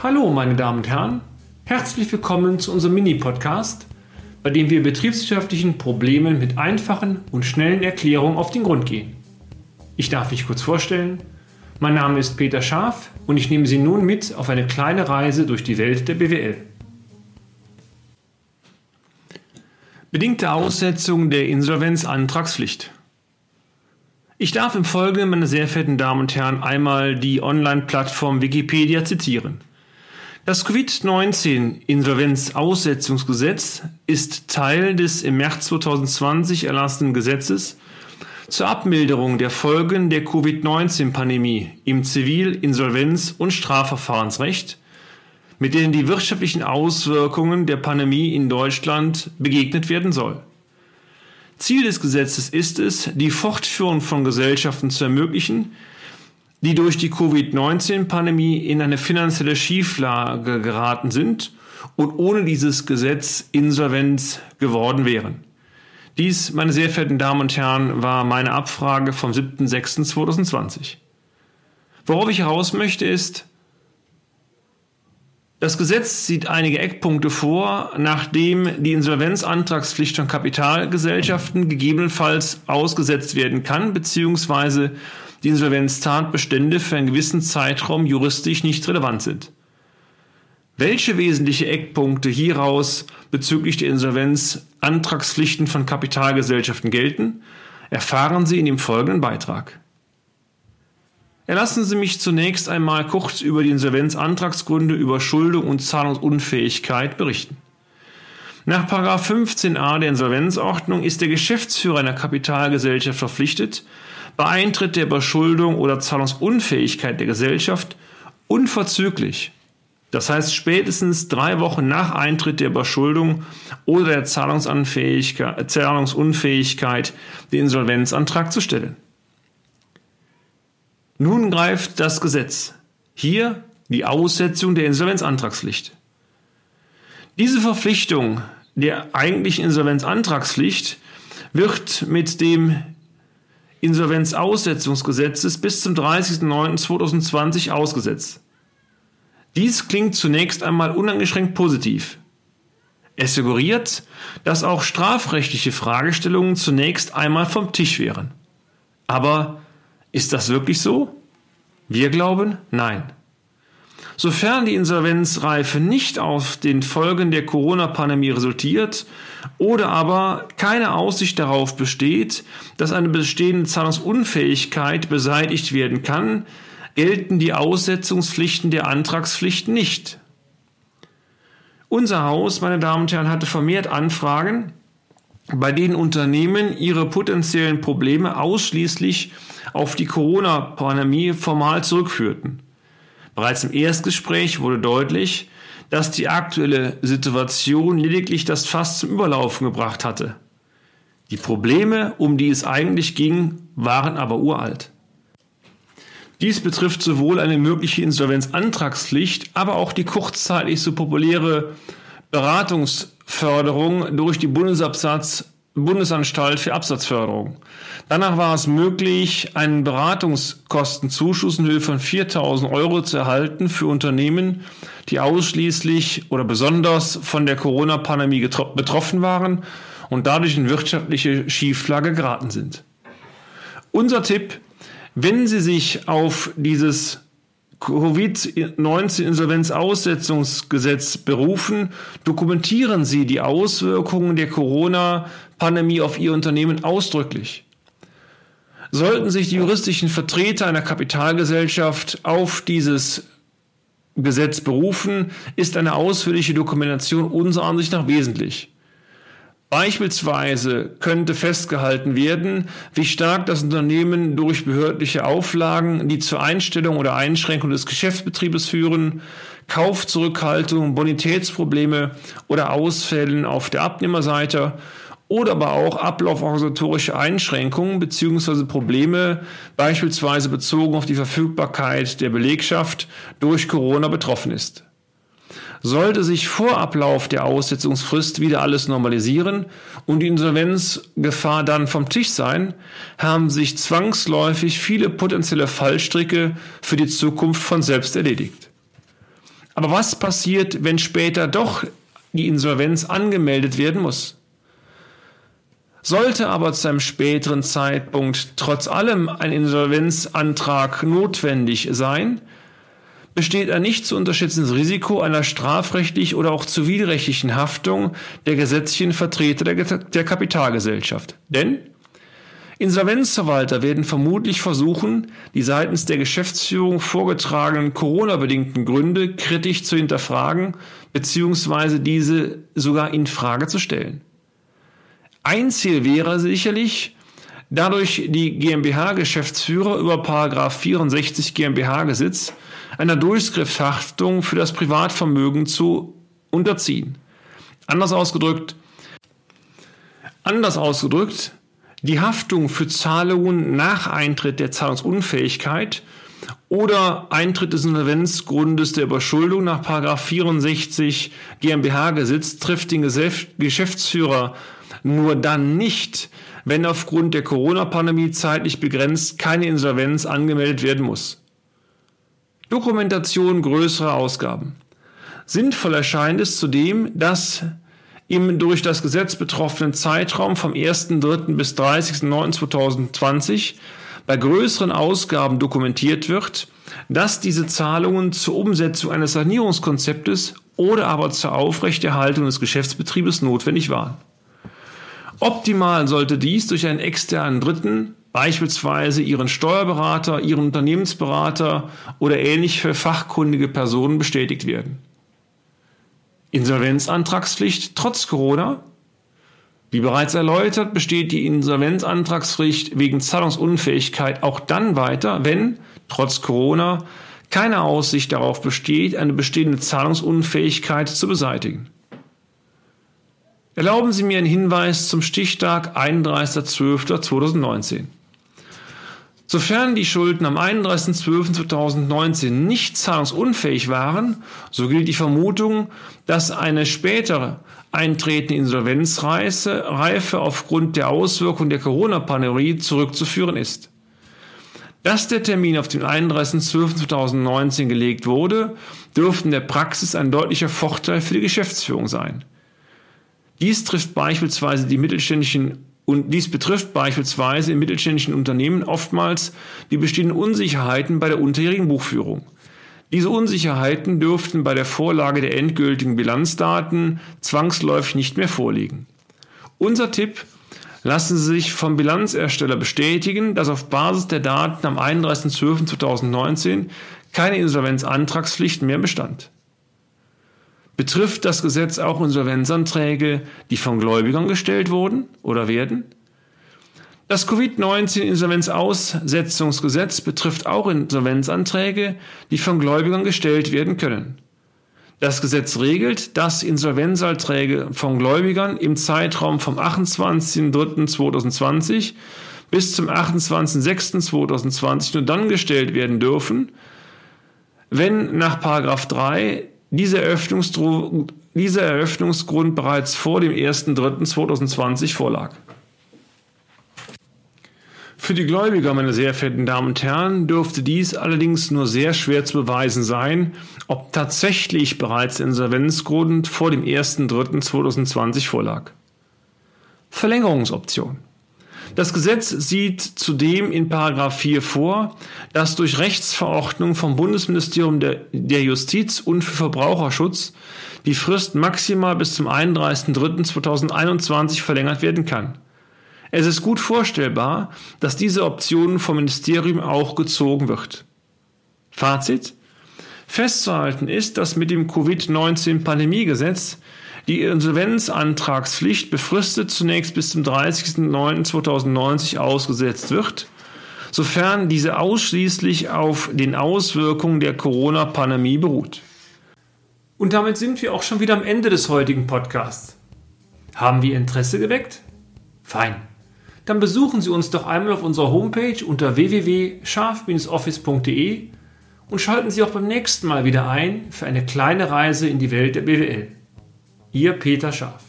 Hallo, meine Damen und Herren. Herzlich willkommen zu unserem Mini-Podcast, bei dem wir betriebswirtschaftlichen Problemen mit einfachen und schnellen Erklärungen auf den Grund gehen. Ich darf mich kurz vorstellen. Mein Name ist Peter Scharf und ich nehme Sie nun mit auf eine kleine Reise durch die Welt der BWL. Bedingte Aussetzung der Insolvenzantragspflicht. Ich darf im Folgenden, meine sehr verehrten Damen und Herren, einmal die Online-Plattform Wikipedia zitieren. Das Covid-19-Insolvenzaussetzungsgesetz ist Teil des im März 2020 erlassenen Gesetzes zur Abmilderung der Folgen der Covid-19-Pandemie im Zivil-, Insolvenz- und Strafverfahrensrecht, mit denen die wirtschaftlichen Auswirkungen der Pandemie in Deutschland begegnet werden soll. Ziel des Gesetzes ist es, die Fortführung von Gesellschaften zu ermöglichen, die durch die Covid-19-Pandemie in eine finanzielle Schieflage geraten sind und ohne dieses Gesetz insolvent geworden wären. Dies, meine sehr verehrten Damen und Herren, war meine Abfrage vom 7.6.2020. Worauf ich heraus möchte ist, das Gesetz sieht einige Eckpunkte vor, nachdem die Insolvenzantragspflicht von Kapitalgesellschaften gegebenenfalls ausgesetzt werden kann, beziehungsweise die Insolvenztatbestände für einen gewissen Zeitraum juristisch nicht relevant sind. Welche wesentliche Eckpunkte hieraus bezüglich der Insolvenzantragspflichten von Kapitalgesellschaften gelten, erfahren Sie in dem folgenden Beitrag. Erlassen Sie mich zunächst einmal kurz über die Insolvenzantragsgründe, Überschuldung und Zahlungsunfähigkeit berichten. Nach 15a der Insolvenzordnung ist der Geschäftsführer einer Kapitalgesellschaft verpflichtet, bei Eintritt der Überschuldung oder Zahlungsunfähigkeit der Gesellschaft unverzüglich, das heißt spätestens drei Wochen nach Eintritt der Überschuldung oder der Zahlungsunfähigkeit, den Insolvenzantrag zu stellen. Nun greift das Gesetz. Hier die Aussetzung der Insolvenzantragspflicht. Diese Verpflichtung der eigentlichen Insolvenzantragspflicht wird mit dem Insolvenzaussetzungsgesetzes bis zum 30.09.2020 ausgesetzt. Dies klingt zunächst einmal uneingeschränkt positiv. Es suggeriert, dass auch strafrechtliche Fragestellungen zunächst einmal vom Tisch wären. Aber ist das wirklich so? Wir glauben, nein. Sofern die Insolvenzreife nicht aus den Folgen der Corona-Pandemie resultiert oder aber keine Aussicht darauf besteht, dass eine bestehende Zahlungsunfähigkeit beseitigt werden kann, gelten die Aussetzungspflichten der Antragspflicht nicht. Unser Haus, meine Damen und Herren, hatte vermehrt Anfragen, bei denen Unternehmen ihre potenziellen Probleme ausschließlich auf die Corona-Pandemie formal zurückführten. Bereits im Erstgespräch wurde deutlich, dass die aktuelle Situation lediglich das Fass zum Überlaufen gebracht hatte. Die Probleme, um die es eigentlich ging, waren aber uralt. Dies betrifft sowohl eine mögliche Insolvenzantragspflicht, aber auch die kurzzeitig so populäre Beratungsförderung durch die Bundesabsatz Bundesanstalt für Absatzförderung. Danach war es möglich, einen Beratungskostenzuschuss in Höhe von 4000 Euro zu erhalten für Unternehmen, die ausschließlich oder besonders von der Corona-Pandemie betroffen waren und dadurch in wirtschaftliche Schieflage geraten sind. Unser Tipp, wenn Sie sich auf dieses Covid-19-Insolvenzaussetzungsgesetz berufen, dokumentieren Sie die Auswirkungen der Corona-Pandemie auf Ihr Unternehmen ausdrücklich. Sollten sich die juristischen Vertreter einer Kapitalgesellschaft auf dieses Gesetz berufen, ist eine ausführliche Dokumentation unserer Ansicht nach wesentlich. Beispielsweise könnte festgehalten werden, wie stark das Unternehmen durch behördliche Auflagen, die zur Einstellung oder Einschränkung des Geschäftsbetriebes führen, Kaufzurückhaltung, Bonitätsprobleme oder Ausfällen auf der Abnehmerseite oder aber auch ablauforganisatorische Einschränkungen bzw. Probleme, beispielsweise bezogen auf die Verfügbarkeit der Belegschaft, durch Corona betroffen ist. Sollte sich vor Ablauf der Aussetzungsfrist wieder alles normalisieren und die Insolvenzgefahr dann vom Tisch sein, haben sich zwangsläufig viele potenzielle Fallstricke für die Zukunft von selbst erledigt. Aber was passiert, wenn später doch die Insolvenz angemeldet werden muss? Sollte aber zu einem späteren Zeitpunkt trotz allem ein Insolvenzantrag notwendig sein, besteht ein nicht zu unterschätzendes Risiko einer strafrechtlich oder auch zivilrechtlichen Haftung der gesetzlichen Vertreter der, der Kapitalgesellschaft. Denn Insolvenzverwalter werden vermutlich versuchen, die seitens der Geschäftsführung vorgetragenen Corona-bedingten Gründe kritisch zu hinterfragen bzw. diese sogar in Frage zu stellen. Ein Ziel wäre sicherlich, dadurch die GmbH-Geschäftsführer über 64 GmbH-Gesetz einer Durchgriffshaftung für das Privatvermögen zu unterziehen. Anders ausgedrückt, anders ausgedrückt, die Haftung für Zahlungen nach Eintritt der Zahlungsunfähigkeit oder Eintritt des Insolvenzgrundes der Überschuldung nach 64 GmbH-Gesetz trifft den Geschäftsführer nur dann nicht, wenn aufgrund der Corona-Pandemie zeitlich begrenzt keine Insolvenz angemeldet werden muss. Dokumentation größerer Ausgaben. Sinnvoll erscheint es zudem, dass im durch das Gesetz betroffenen Zeitraum vom 1.3. bis 30.09.2020 bei größeren Ausgaben dokumentiert wird, dass diese Zahlungen zur Umsetzung eines Sanierungskonzeptes oder aber zur Aufrechterhaltung des Geschäftsbetriebes notwendig waren. Optimal sollte dies durch einen externen Dritten, beispielsweise Ihren Steuerberater, Ihren Unternehmensberater oder ähnliche fachkundige Personen bestätigt werden. Insolvenzantragspflicht trotz Corona? Wie bereits erläutert, besteht die Insolvenzantragspflicht wegen Zahlungsunfähigkeit auch dann weiter, wenn, trotz Corona, keine Aussicht darauf besteht, eine bestehende Zahlungsunfähigkeit zu beseitigen. Erlauben Sie mir einen Hinweis zum Stichtag 31.12.2019. Sofern die Schulden am 31.12.2019 nicht zahlungsunfähig waren, so gilt die Vermutung, dass eine spätere eintretende Insolvenzreife aufgrund der Auswirkungen der Corona-Pandemie zurückzuführen ist. Dass der Termin auf den 31.12.2019 gelegt wurde, dürfte in der Praxis ein deutlicher Vorteil für die Geschäftsführung sein. Dies trifft beispielsweise die mittelständischen und dies betrifft beispielsweise in mittelständischen Unternehmen oftmals die bestehenden Unsicherheiten bei der unterjährigen Buchführung. Diese Unsicherheiten dürften bei der Vorlage der endgültigen Bilanzdaten zwangsläufig nicht mehr vorliegen. Unser Tipp, lassen Sie sich vom Bilanzersteller bestätigen, dass auf Basis der Daten am 31.12.2019 keine Insolvenzantragspflicht mehr bestand. Betrifft das Gesetz auch Insolvenzanträge, die von Gläubigern gestellt wurden oder werden? Das Covid-19-Insolvenzaussetzungsgesetz betrifft auch Insolvenzanträge, die von Gläubigern gestellt werden können. Das Gesetz regelt, dass Insolvenzanträge von Gläubigern im Zeitraum vom 28.03.2020 bis zum 28.06.2020 nur dann gestellt werden dürfen, wenn nach 3 dieser Eröffnungsgrund, dieser Eröffnungsgrund bereits vor dem 1.3.2020 vorlag. Für die Gläubiger, meine sehr verehrten Damen und Herren, dürfte dies allerdings nur sehr schwer zu beweisen sein, ob tatsächlich bereits der Insolvenzgrund vor dem 1.3.2020 vorlag. Verlängerungsoption. Das Gesetz sieht zudem in 4 vor, dass durch Rechtsverordnung vom Bundesministerium der, der Justiz und für Verbraucherschutz die Frist maximal bis zum 31.03.2021 verlängert werden kann. Es ist gut vorstellbar, dass diese Option vom Ministerium auch gezogen wird. Fazit? Festzuhalten ist, dass mit dem Covid-19-Pandemiegesetz die Insolvenzantragspflicht befristet zunächst bis zum 30.09.2090 ausgesetzt wird, sofern diese ausschließlich auf den Auswirkungen der Corona-Pandemie beruht. Und damit sind wir auch schon wieder am Ende des heutigen Podcasts. Haben wir Interesse geweckt? Fein. Dann besuchen Sie uns doch einmal auf unserer Homepage unter www.scharf-office.de und schalten Sie auch beim nächsten Mal wieder ein für eine kleine Reise in die Welt der BWL. Ihr Peter Scharf.